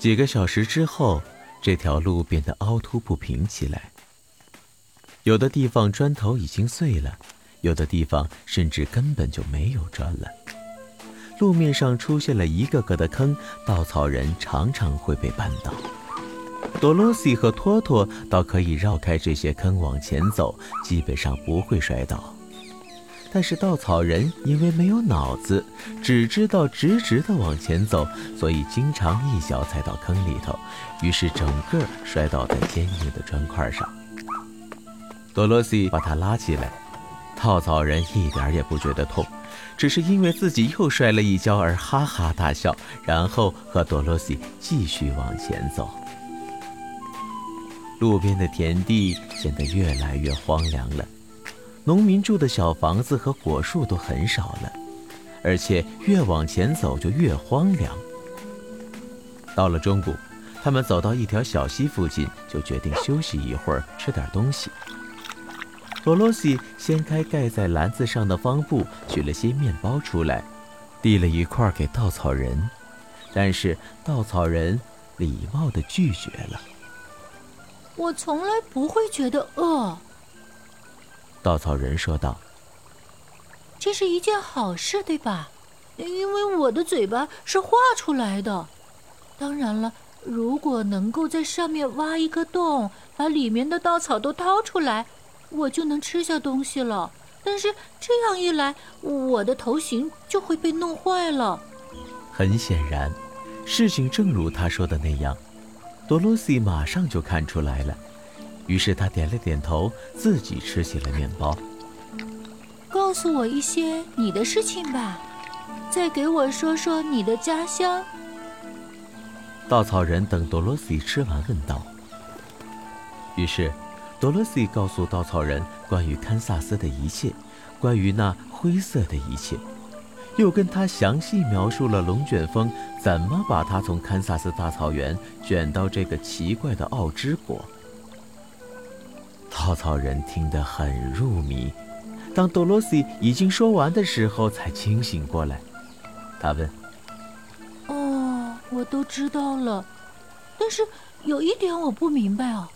几个小时之后，这条路变得凹凸不平起来。有的地方砖头已经碎了，有的地方甚至根本就没有砖了。路面上出现了一个个的坑，稻草人常常会被绊倒。多罗西和托托倒可以绕开这些坑往前走，基本上不会摔倒。但是稻草人因为没有脑子，只知道直直的往前走，所以经常一脚踩到坑里头，于是整个摔倒在坚硬的砖块上。多罗西把他拉起来，稻草人一点也不觉得痛，只是因为自己又摔了一跤而哈哈大笑，然后和多罗西继续往前走。路边的田地显得越来越荒凉了。农民住的小房子和果树都很少了，而且越往前走就越荒凉。到了中午，他们走到一条小溪附近，就决定休息一会儿，吃点东西。多罗西掀开盖在篮子上的方布，取了些面包出来，递了一块给稻草人，但是稻草人礼貌地拒绝了。我从来不会觉得饿。稻草人说道：“这是一件好事，对吧？因为我的嘴巴是画出来的。当然了，如果能够在上面挖一个洞，把里面的稻草都掏出来，我就能吃下东西了。但是这样一来，我的头型就会被弄坏了。”很显然，事情正如他说的那样，多罗西马上就看出来了。于是他点了点头，自己吃起了面包。告诉我一些你的事情吧，再给我说说你的家乡。稻草人等多罗西吃完问道。于是，多罗西告诉稻草人关于堪萨斯的一切，关于那灰色的一切，又跟他详细描述了龙卷风怎么把他从堪萨斯大草原卷到这个奇怪的奥之国。稻草人听得很入迷，当多罗西已经说完的时候，才清醒过来。他问：“哦，我都知道了，但是有一点我不明白啊，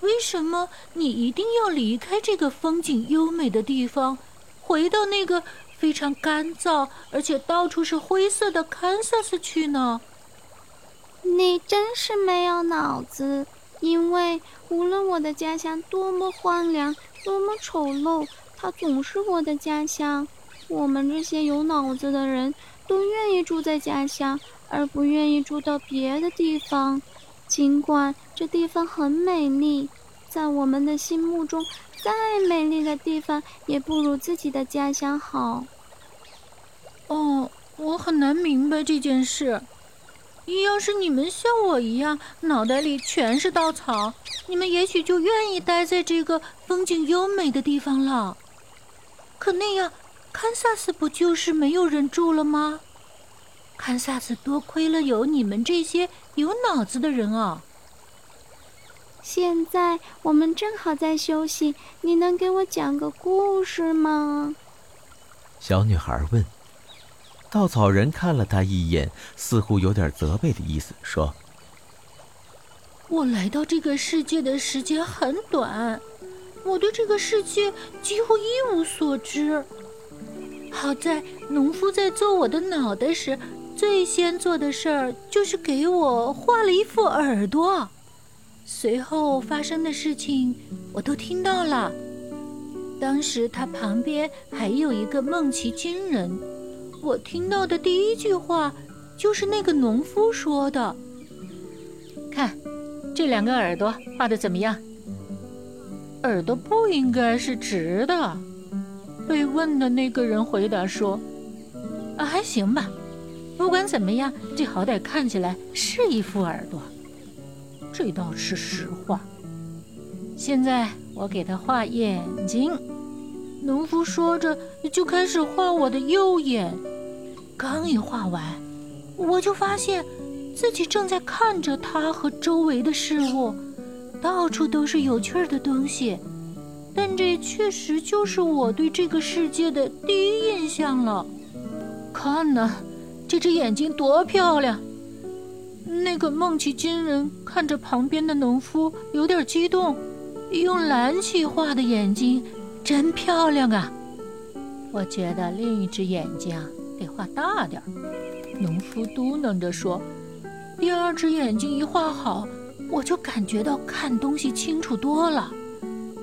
为什么你一定要离开这个风景优美的地方，回到那个非常干燥而且到处是灰色的堪萨斯去呢？”你真是没有脑子。因为无论我的家乡多么荒凉，多么丑陋，它总是我的家乡。我们这些有脑子的人都愿意住在家乡，而不愿意住到别的地方。尽管这地方很美丽，在我们的心目中，再美丽的地方也不如自己的家乡好。哦，我很难明白这件事。要是你们像我一样，脑袋里全是稻草，你们也许就愿意待在这个风景优美的地方了。可那样，堪萨斯不就是没有人住了吗？堪萨斯多亏了有你们这些有脑子的人啊！现在我们正好在休息，你能给我讲个故事吗？小女孩问。稻草人看了他一眼，似乎有点责备的意思，说：“我来到这个世界的时间很短，我对这个世界几乎一无所知。好在农夫在做我的脑袋时，最先做的事儿就是给我画了一副耳朵。随后发生的事情我都听到了。当时他旁边还有一个梦奇军人。”我听到的第一句话，就是那个农夫说的：“看，这两个耳朵画的怎么样？耳朵不应该是直的。”被问的那个人回答说：“啊，还行吧。不管怎么样，这好歹看起来是一副耳朵，这倒是实话。现在我给他画眼睛。”农夫说着，就开始画我的右眼。刚一画完，我就发现自己正在看着他和周围的事物，到处都是有趣的东西。但这确实就是我对这个世界的第一印象了。看呐，这只眼睛多漂亮！那个梦奇金人看着旁边的农夫，有点激动，用蓝漆画的眼睛真漂亮啊！我觉得另一只眼睛得画大点儿。农夫嘟囔着说：“第二只眼睛一画好，我就感觉到看东西清楚多了。”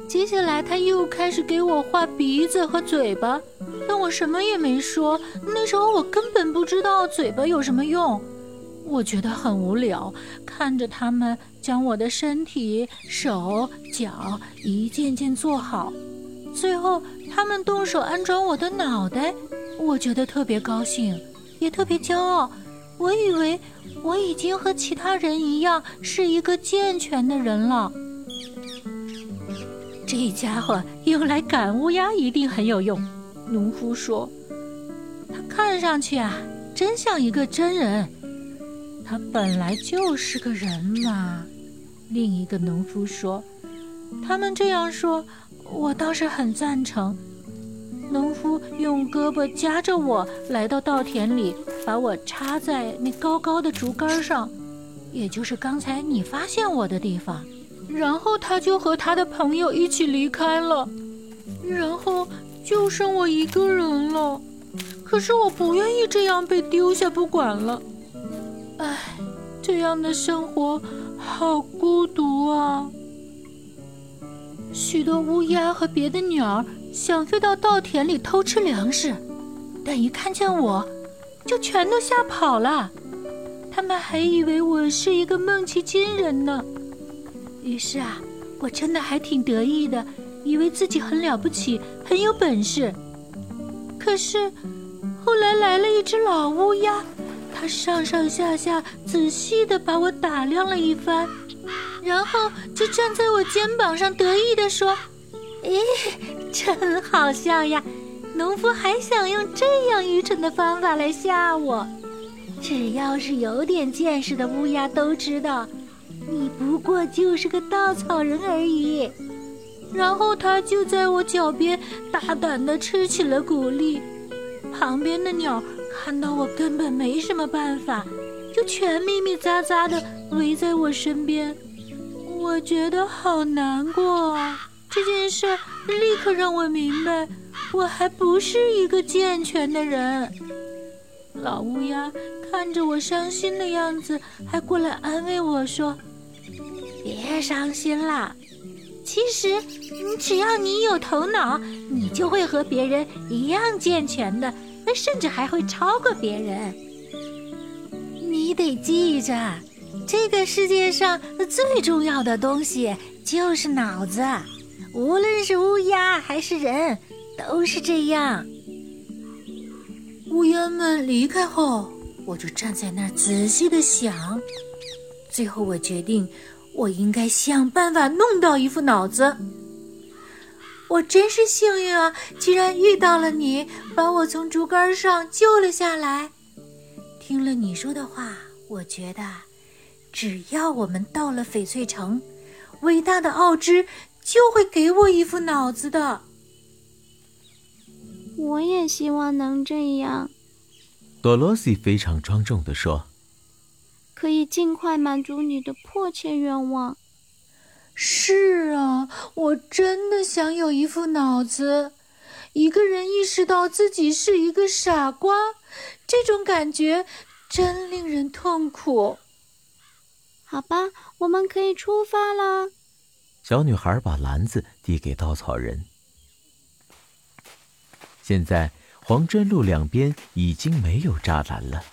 接下来他又开始给我画鼻子和嘴巴，但我什么也没说。那时候我根本不知道嘴巴有什么用。我觉得很无聊，看着他们将我的身体、手脚一件件做好，最后他们动手安装我的脑袋，我觉得特别高兴，也特别骄傲。我以为我已经和其他人一样是一个健全的人了。这家伙用来赶乌鸦一定很有用，农夫说。他看上去啊，真像一个真人。他本来就是个人嘛，另一个农夫说：“他们这样说，我倒是很赞成。”农夫用胳膊夹着我来到稻田里，把我插在那高高的竹竿上，也就是刚才你发现我的地方。然后他就和他的朋友一起离开了，然后就剩我一个人了。可是我不愿意这样被丢下不管了。唉，这样的生活好孤独啊！许多乌鸦和别的鸟儿想飞到稻田里偷吃粮食，但一看见我，就全都吓跑了。他们还以为我是一个梦奇金人呢。于是啊，我真的还挺得意的，以为自己很了不起，很有本事。可是，后来来了一只老乌鸦。它上上下下仔细地把我打量了一番，然后就站在我肩膀上得意地说：“咦，真好笑呀！农夫还想用这样愚蠢的方法来吓我。只要是有点见识的乌鸦都知道，你不过就是个稻草人而已。”然后他就在我脚边大胆地吃起了谷粒，旁边的鸟。看到我根本没什么办法，就全密密匝匝地围在我身边，我觉得好难过啊！这件事立刻让我明白，我还不是一个健全的人。老乌鸦看着我伤心的样子，还过来安慰我说：“别伤心啦，其实只要你有头脑，你就会和别人一样健全的。”甚至还会超过别人。你得记着，这个世界上最重要的东西就是脑子，无论是乌鸦还是人，都是这样。乌鸦们离开后，我就站在那儿仔细的想。最后，我决定，我应该想办法弄到一副脑子。我真是幸运啊！居然遇到了你，把我从竹竿上救了下来。听了你说的话，我觉得，只要我们到了翡翠城，伟大的奥芝就会给我一副脑子的。我也希望能这样。多罗西非常庄重地说：“可以尽快满足你的迫切愿望。”是啊，我真的想有一副脑子。一个人意识到自己是一个傻瓜，这种感觉真令人痛苦。好吧，我们可以出发了。小女孩把篮子递给稻草人。现在黄砖路两边已经没有栅栏了，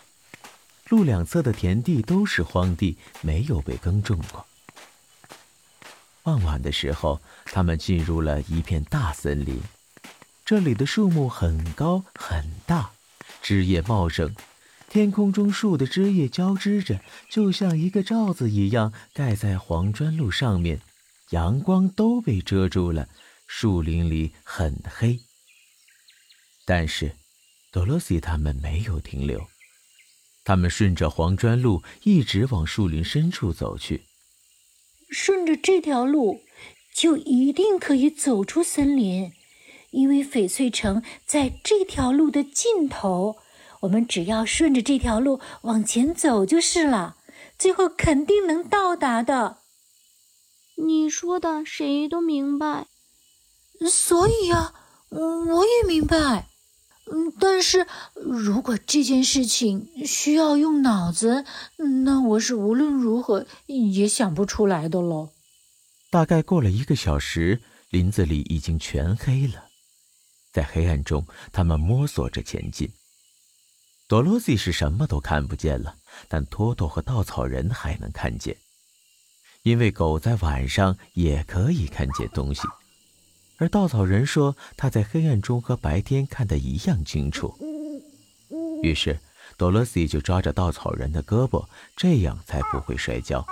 路两侧的田地都是荒地，没有被耕种过。傍晚的时候，他们进入了一片大森林。这里的树木很高很大，枝叶茂盛，天空中树的枝叶交织着，就像一个罩子一样盖在黄砖路上面，阳光都被遮住了。树林里很黑。但是，多罗西他们没有停留，他们顺着黄砖路一直往树林深处走去。顺着这条路，就一定可以走出森林，因为翡翠城在这条路的尽头。我们只要顺着这条路往前走就是了。最后肯定能到达的。你说的谁都明白。所以呀，我也明白。嗯，但是如果这件事情需要用脑子，那我是无论如何也想不出来的喽。大概过了一个小时，林子里已经全黑了，在黑暗中，他们摸索着前进。多罗西是什么都看不见了，但托托和稻草人还能看见，因为狗在晚上也可以看见东西。而稻草人说，他在黑暗中和白天看得一样清楚。于是，多罗西就抓着稻草人的胳膊，这样才不会摔跤。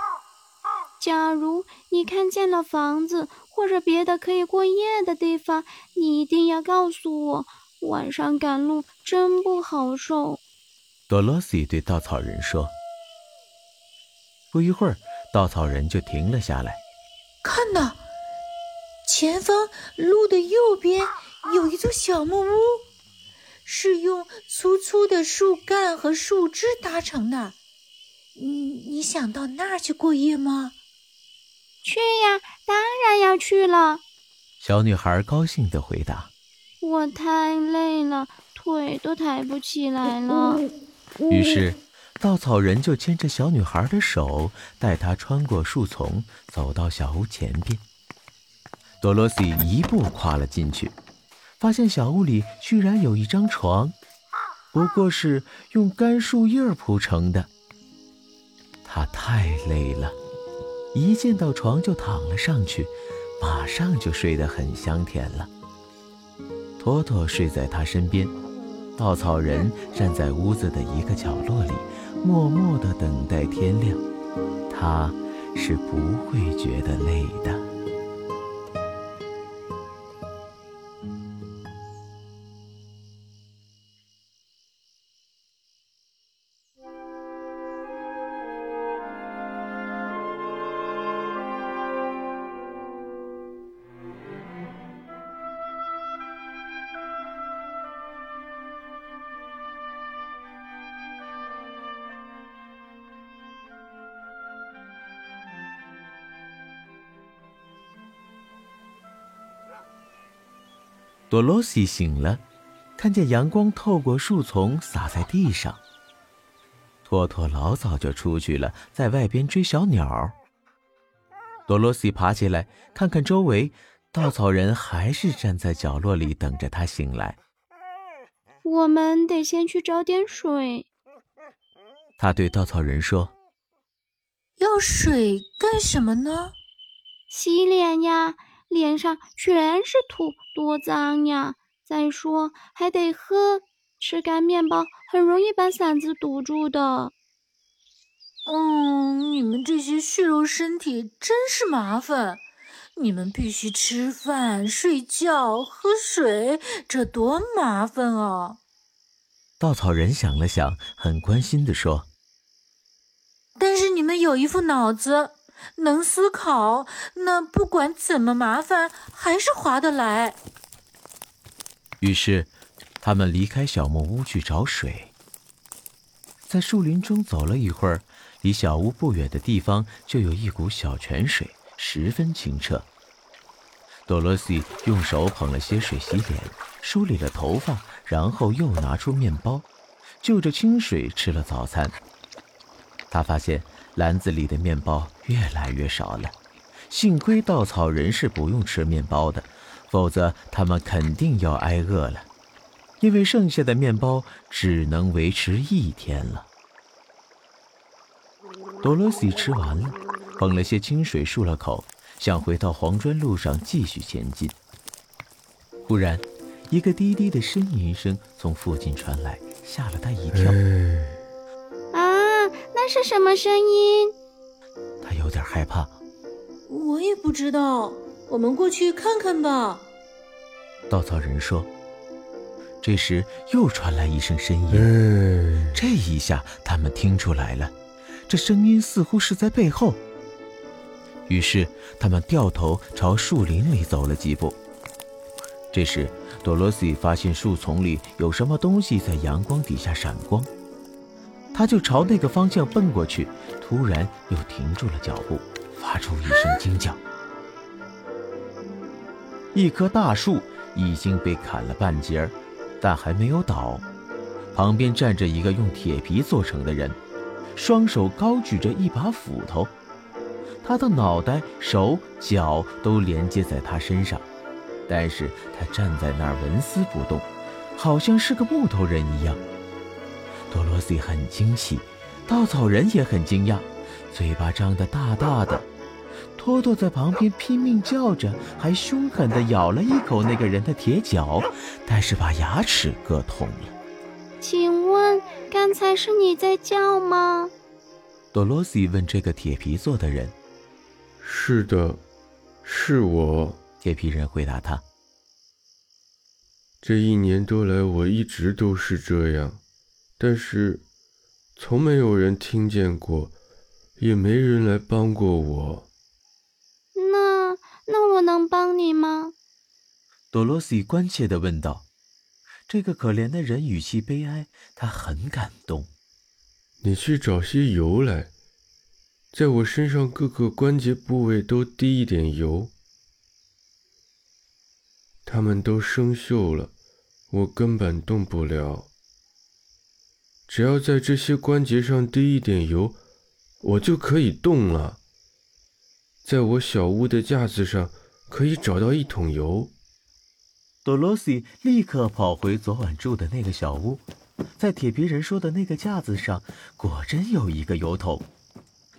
假如你看见了房子或者别的可以过夜的地方，你一定要告诉我。晚上赶路真不好受。多罗西对稻草人说。不一会儿，稻草人就停了下来，看呐。前方路的右边有一座小木屋，是用粗粗的树干和树枝搭成的。你你想到那儿去过夜吗？去呀，当然要去了。小女孩高兴地回答：“我太累了，腿都抬不起来了。”于是，稻草人就牵着小女孩的手，带她穿过树丛，走到小屋前边。多萝西一步跨了进去，发现小屋里居然有一张床，不过是用干树叶铺成的。她太累了，一见到床就躺了上去，马上就睡得很香甜了。托托睡在她身边，稻草人站在屋子的一个角落里，默默地等待天亮。他是不会觉得累的。多罗西醒了，看见阳光透过树丛洒在地上。托托老早就出去了，在外边追小鸟。多罗西爬起来，看看周围，稻草人还是站在角落里等着他醒来。我们得先去找点水。他对稻草人说：“要水干什么呢？洗脸呀。”脸上全是土，多脏呀！再说还得喝，吃干面包很容易把嗓子堵住的。嗯，你们这些血肉身体真是麻烦。你们必须吃饭、睡觉、喝水，这多麻烦啊！稻草人想了想，很关心地说：“但是你们有一副脑子。”能思考，那不管怎么麻烦，还是划得来。于是，他们离开小木屋去找水。在树林中走了一会儿，离小屋不远的地方就有一股小泉水，十分清澈。多萝西用手捧了些水洗脸，梳理了头发，然后又拿出面包，就着清水吃了早餐。他发现。篮子里的面包越来越少了，幸亏稻草人是不用吃面包的，否则他们肯定要挨饿了，因为剩下的面包只能维持一天了。多萝西吃完了，捧了些清水漱了口，想回到黄砖路上继续前进。忽然，一个低低的呻吟声从附近传来，吓了他一跳。那是什么声音？他有点害怕。我也不知道，我们过去看看吧。稻草人说。这时又传来一声呻吟，这一下他们听出来了，这声音似乎是在背后。于是他们掉头朝树林里走了几步。这时多罗西发现树丛里有什么东西在阳光底下闪光。他就朝那个方向奔过去，突然又停住了脚步，发出一声惊叫。一棵大树已经被砍了半截儿，但还没有倒。旁边站着一个用铁皮做成的人，双手高举着一把斧头，他的脑袋、手脚都连接在他身上，但是他站在那儿纹丝不动，好像是个木头人一样。多罗西很惊喜，稻草人也很惊讶，嘴巴张得大大的。托托在旁边拼命叫着，还凶狠地咬了一口那个人的铁脚，但是把牙齿割痛了。请问，刚才是你在叫吗？多罗西问这个铁皮做的人。是的，是我。铁皮人回答他。这一年多来，我一直都是这样，但是，从没有人听见过，也没人来帮过我。那那我能帮你吗？多罗西关切地问道。这个可怜的人语气悲哀，他很感动。你去找些油来，在我身上各个关节部位都滴一点油。他们都生锈了，我根本动不了。只要在这些关节上滴一点油，我就可以动了。在我小屋的架子上可以找到一桶油。多罗西立刻跑回昨晚住的那个小屋，在铁皮人说的那个架子上，果真有一个油桶。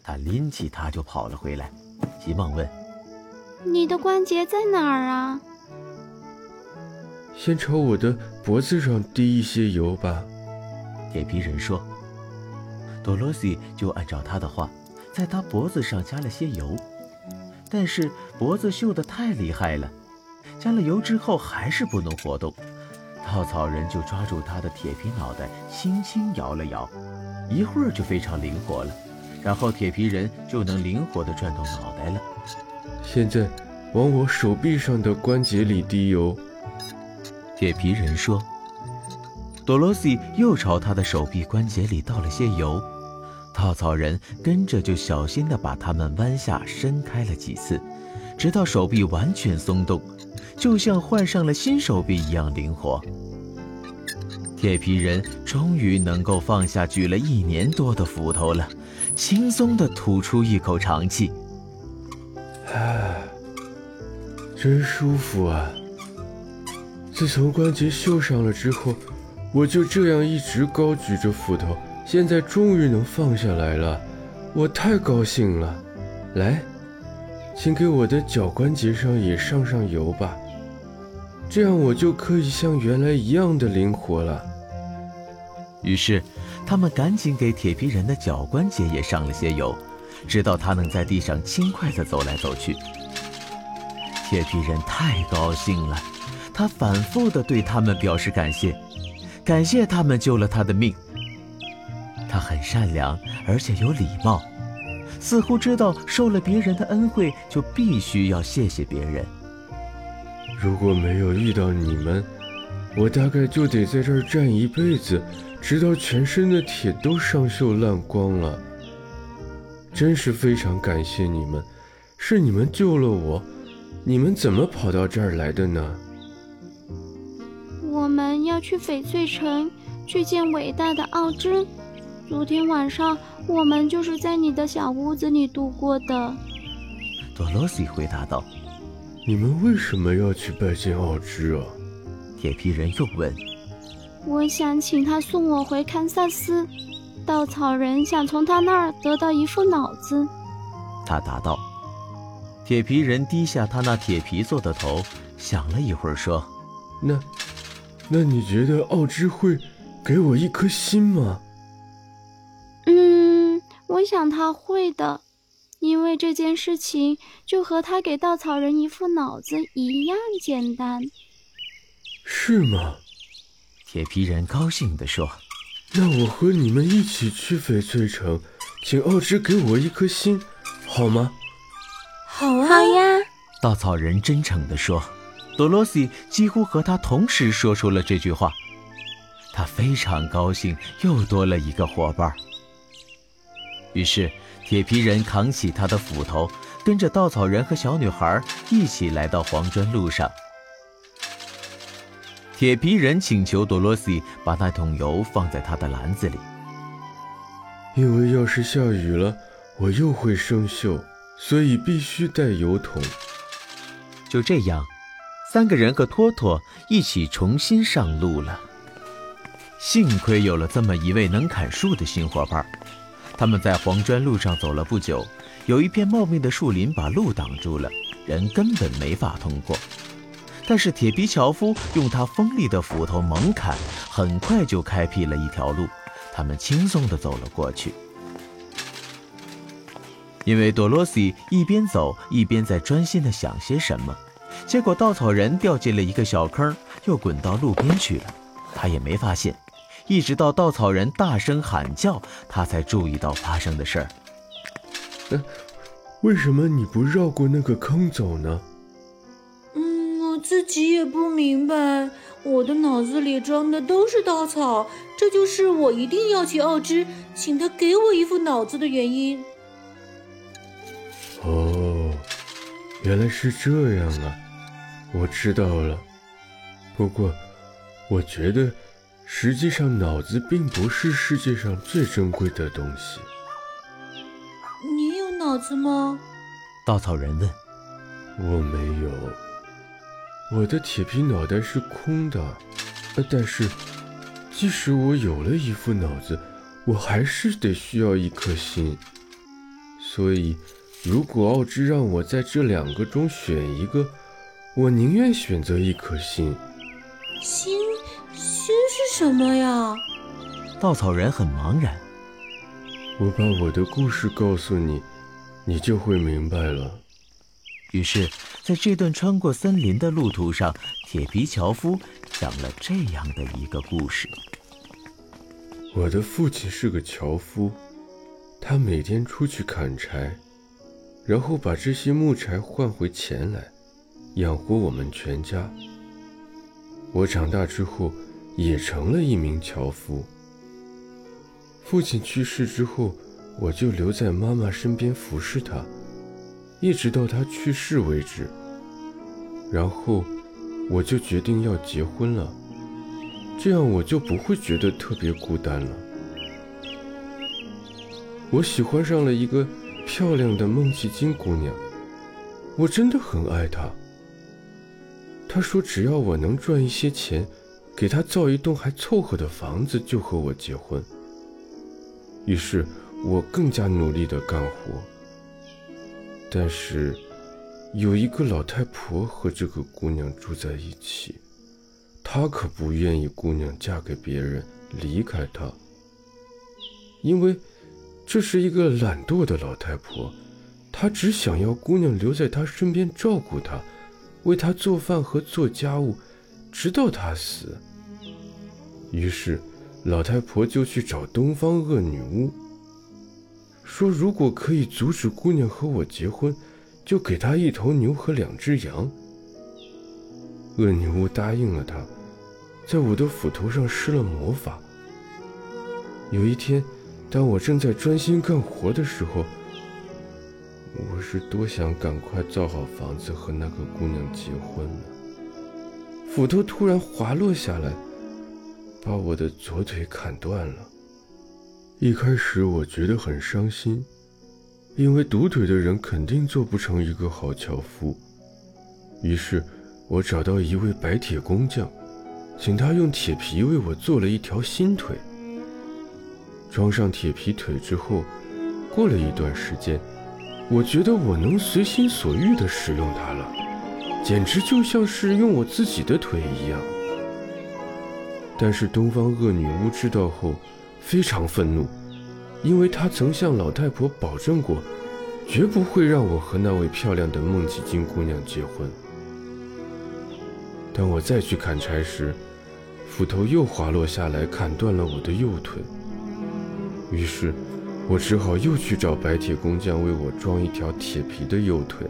他拎起它就跑了回来，急忙问：“你的关节在哪儿啊？”先朝我的脖子上滴一些油吧。”铁皮人说。多罗西就按照他的话，在他脖子上加了些油。但是脖子锈得太厉害了，加了油之后还是不能活动。稻草人就抓住他的铁皮脑袋，轻轻摇了摇，一会儿就非常灵活了。然后铁皮人就能灵活地转动脑袋了。现在往我手臂上的关节里滴油。铁皮人说。多罗西又朝他的手臂关节里倒了些油。稻草人跟着就小心地把它们弯下伸开了几次，直到手臂完全松动，就像换上了新手臂一样灵活。铁皮人终于能够放下举了一年多的斧头了，轻松地吐出一口长气。唉，真舒服啊！自从关节锈上了之后，我就这样一直高举着斧头。现在终于能放下来了，我太高兴了。来，请给我的脚关节上也上上油吧，这样我就可以像原来一样的灵活了。于是，他们赶紧给铁皮人的脚关节也上了些油，直到他能在地上轻快地走来走去。铁皮人太高兴了，他反复地对他们表示感谢，感谢他们救了他的命。他很善良，而且有礼貌，似乎知道受了别人的恩惠就必须要谢谢别人。如果没有遇到你们，我大概就得在这儿站一辈子，直到全身的铁都上锈烂光了。真是非常感谢你们，是你们救了我。你们怎么跑到这儿来的呢？我们要去翡翠城，去见伟大的奥芝。昨天晚上，我们就是在你的小屋子里度过的。多罗西回答道：“你们为什么要去拜见奥芝啊？”铁皮人又问：“我想请他送我回堪萨斯。稻草人想从他那儿得到一副脑子。”他答道。铁皮人低下他那铁皮做的头，想了一会儿，说：“那，那你觉得奥芝会给我一颗心吗？”嗯我想他会的，因为这件事情就和他给稻草人一副脑子一样简单。是吗？铁皮人高兴地说：“那我和你们一起去翡翠城，请奥芝给我一颗心，好吗？”“好啊，好呀。”稻草人真诚地说。多罗西几乎和他同时说出了这句话，他非常高兴，又多了一个伙伴。于是，铁皮人扛起他的斧头，跟着稻草人和小女孩一起来到黄砖路上。铁皮人请求多罗西把那桶油放在他的篮子里，因为要是下雨了，我又会生锈，所以必须带油桶。就这样，三个人和托托一起重新上路了。幸亏有了这么一位能砍树的新伙伴，他们在黄砖路上走了不久，有一片茂密的树林把路挡住了，人根本没法通过。但是铁皮樵夫用他锋利的斧头猛砍，很快就开辟了一条路，他们轻松地走了过去。因为多罗西一边走一边在专心地想些什么，结果稻草人掉进了一个小坑，又滚到路边去了，他也没发现。一直到稻草人大声喊叫，他才注意到发生的事儿。呃，为什么你不绕过那个坑走呢？嗯，我自己也不明白，我的脑子里装的都是稻草，这就是我一定要去奥芝，请他给我一副脑子的原因。哦，原来是这样啊，我知道了。不过，我觉得实际上脑子并不是世界上最珍贵的东西。你有脑子吗？稻草人问。我没有。我的铁皮脑袋是空的，但是即使我有了一副脑子，我还是得需要一颗心。所以，如果奥芝让我在这两个中选一个，我宁愿选择一颗心。心，心是什么呀？稻草人很茫然。我把我的故事告诉你，你就会明白了。于是，在这段穿过森林的路途上，铁皮樵夫讲了这样的一个故事：我的父亲是个樵夫，他每天出去砍柴，然后把这些木柴换回钱来，养活我们全家。我长大之后也成了一名樵夫。父亲去世之后，我就留在妈妈身边服侍她。一直到她去世为止，然后我就决定要结婚了，这样我就不会觉得特别孤单了。我喜欢上了一个漂亮的孟奇金姑娘，我真的很爱她。他说只要我能赚一些钱，给他造一栋还凑合的房子，就和我结婚。于是我更加努力的干活。但是，有一个老太婆和这个姑娘住在一起，她可不愿意姑娘嫁给别人，离开她。因为这是一个懒惰的老太婆，她只想要姑娘留在她身边照顾她，为她做饭和做家务，直到她死。于是，老太婆就去找东方恶女巫。说：“如果可以阻止姑娘和我结婚，就给她一头牛和两只羊。”恶女巫答应了他，在我的斧头上施了魔法。有一天，当我正在专心干活的时候，我是多想赶快造好房子和那个姑娘结婚呢。斧头突然滑落下来，把我的左腿砍断了。一开始我觉得很伤心，因为独腿的人肯定做不成一个好樵夫。于是，我找到一位白铁工匠，请他用铁皮为我做了一条新腿。装上铁皮腿之后，过了一段时间，我觉得我能随心所欲地使用它了，简直就像是用我自己的腿一样。但是东方恶女巫知道后。非常愤怒，因为她曾向老太婆保证过，绝不会让我和那位漂亮的孟奇金姑娘结婚。当我再去砍柴时，斧头又滑落下来，砍断了我的右腿。于是，我只好又去找白铁工匠为我装一条铁皮的右腿。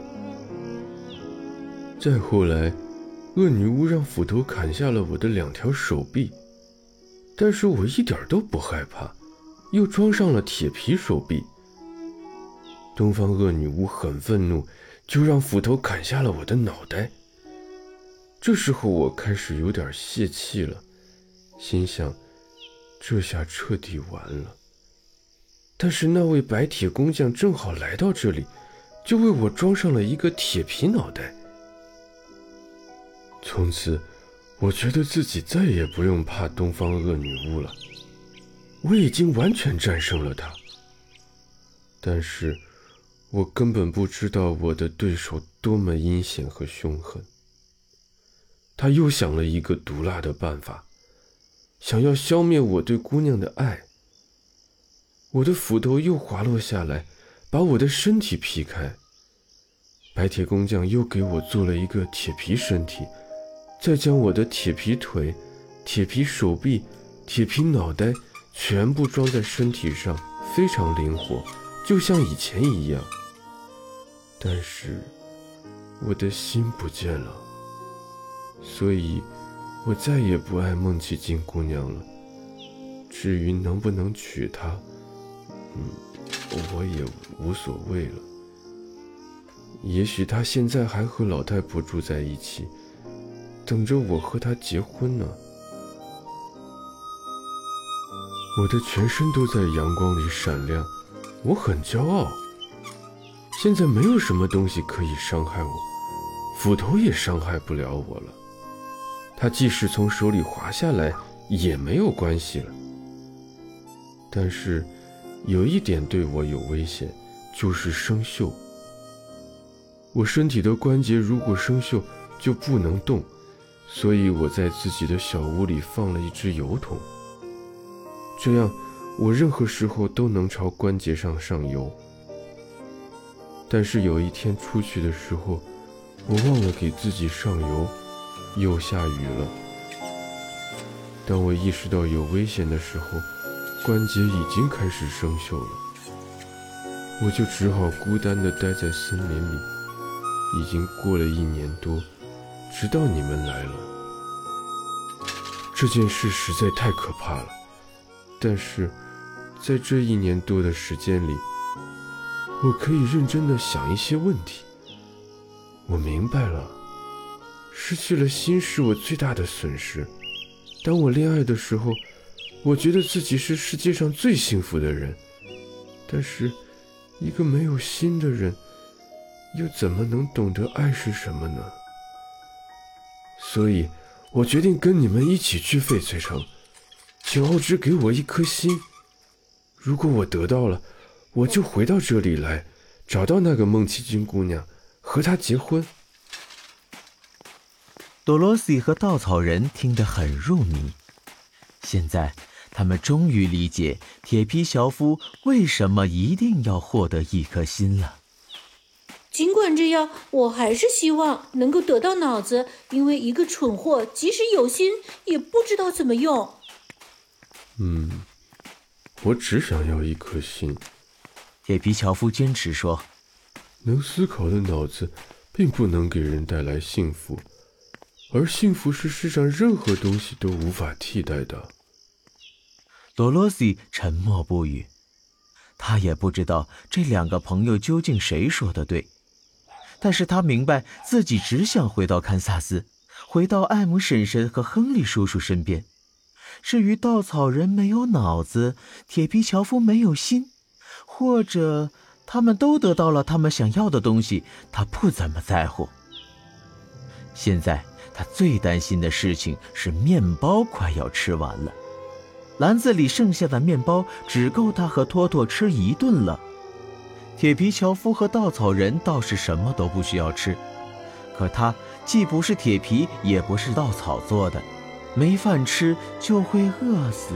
再后来，恶女巫让斧头砍下了我的两条手臂。但是我一点都不害怕，又装上了铁皮手臂，东方恶女巫很愤怒，就让斧头砍下了我的脑袋。这时候我开始有点泄气了，心想，这下彻底完了。但是那位白铁工匠正好来到这里，就为我装上了一个铁皮脑袋。从此，我觉得自己再也不用怕东方恶女巫了。我已经完全战胜了她。但是，我根本不知道我的对手多么阴险和凶狠。他又想了一个毒辣的办法，想要消灭我对姑娘的爱。我的斧头又滑落下来，把我的身体劈开。白铁工匠又给我做了一个铁皮身体，再将我的铁皮腿、铁皮手臂、铁皮脑袋全部装在身体上，非常灵活，就像以前一样。但是我的心不见了，所以我再也不爱孟琪金姑娘了。至于能不能娶她，嗯，我也无所谓了。也许他现在还和老太婆住在一起，等着我和他结婚呢。我的全身都在阳光里闪亮，我很骄傲。现在没有什么东西可以伤害我，斧头也伤害不了我了。它即使从手里滑下来也没有关系了。但是。有一点对我有危险，就是生锈。我身体的关节如果生锈，就不能动，所以我在自己的小屋里放了一只油桶，这样我任何时候都能朝关节上上油。但是有一天出去的时候，我忘了给自己上油，又下雨了。当我意识到有危险的时候，关节已经开始生锈了，我就只好孤单地待在森林里。已经过了一年多，直到你们来了。这件事实在太可怕了，但是在这一年多的时间里，我可以认真地想一些问题。我明白了，失去了心是我最大的损失。当我恋爱的时候。我觉得自己是世界上最幸福的人，但是，一个没有心的人，又怎么能懂得爱是什么呢？所以，我决定跟你们一起去翡翠城，请奥芝给我一颗心。如果我得到了，我就回到这里来，找到那个孟奇君姑娘，和她结婚。多罗西和稻草人听得很入迷，现在。他们终于理解铁皮樵夫为什么一定要获得一颗心了。尽管这样，我还是希望能够得到脑子，因为一个蠢货即使有心，也不知道怎么用。嗯，我只想要一颗心。铁皮樵夫坚持说：“能思考的脑子，并不能给人带来幸福，而幸福是世上任何东西都无法替代的。”多罗西沉默不语，他也不知道这两个朋友究竟谁说的对，但是他明白自己只想回到堪萨斯，回到艾姆婶婶和亨利叔叔身边。至于稻草人没有脑子，铁皮樵夫没有心，或者他们都得到了他们想要的东西，他不怎么在乎。现在他最担心的事情是面包快要吃完了。篮子里剩下的面包只够他和托托吃一顿了。铁皮樵夫和稻草人倒是什么都不需要吃，可他既不是铁皮，也不是稻草做的，没饭吃就会饿死。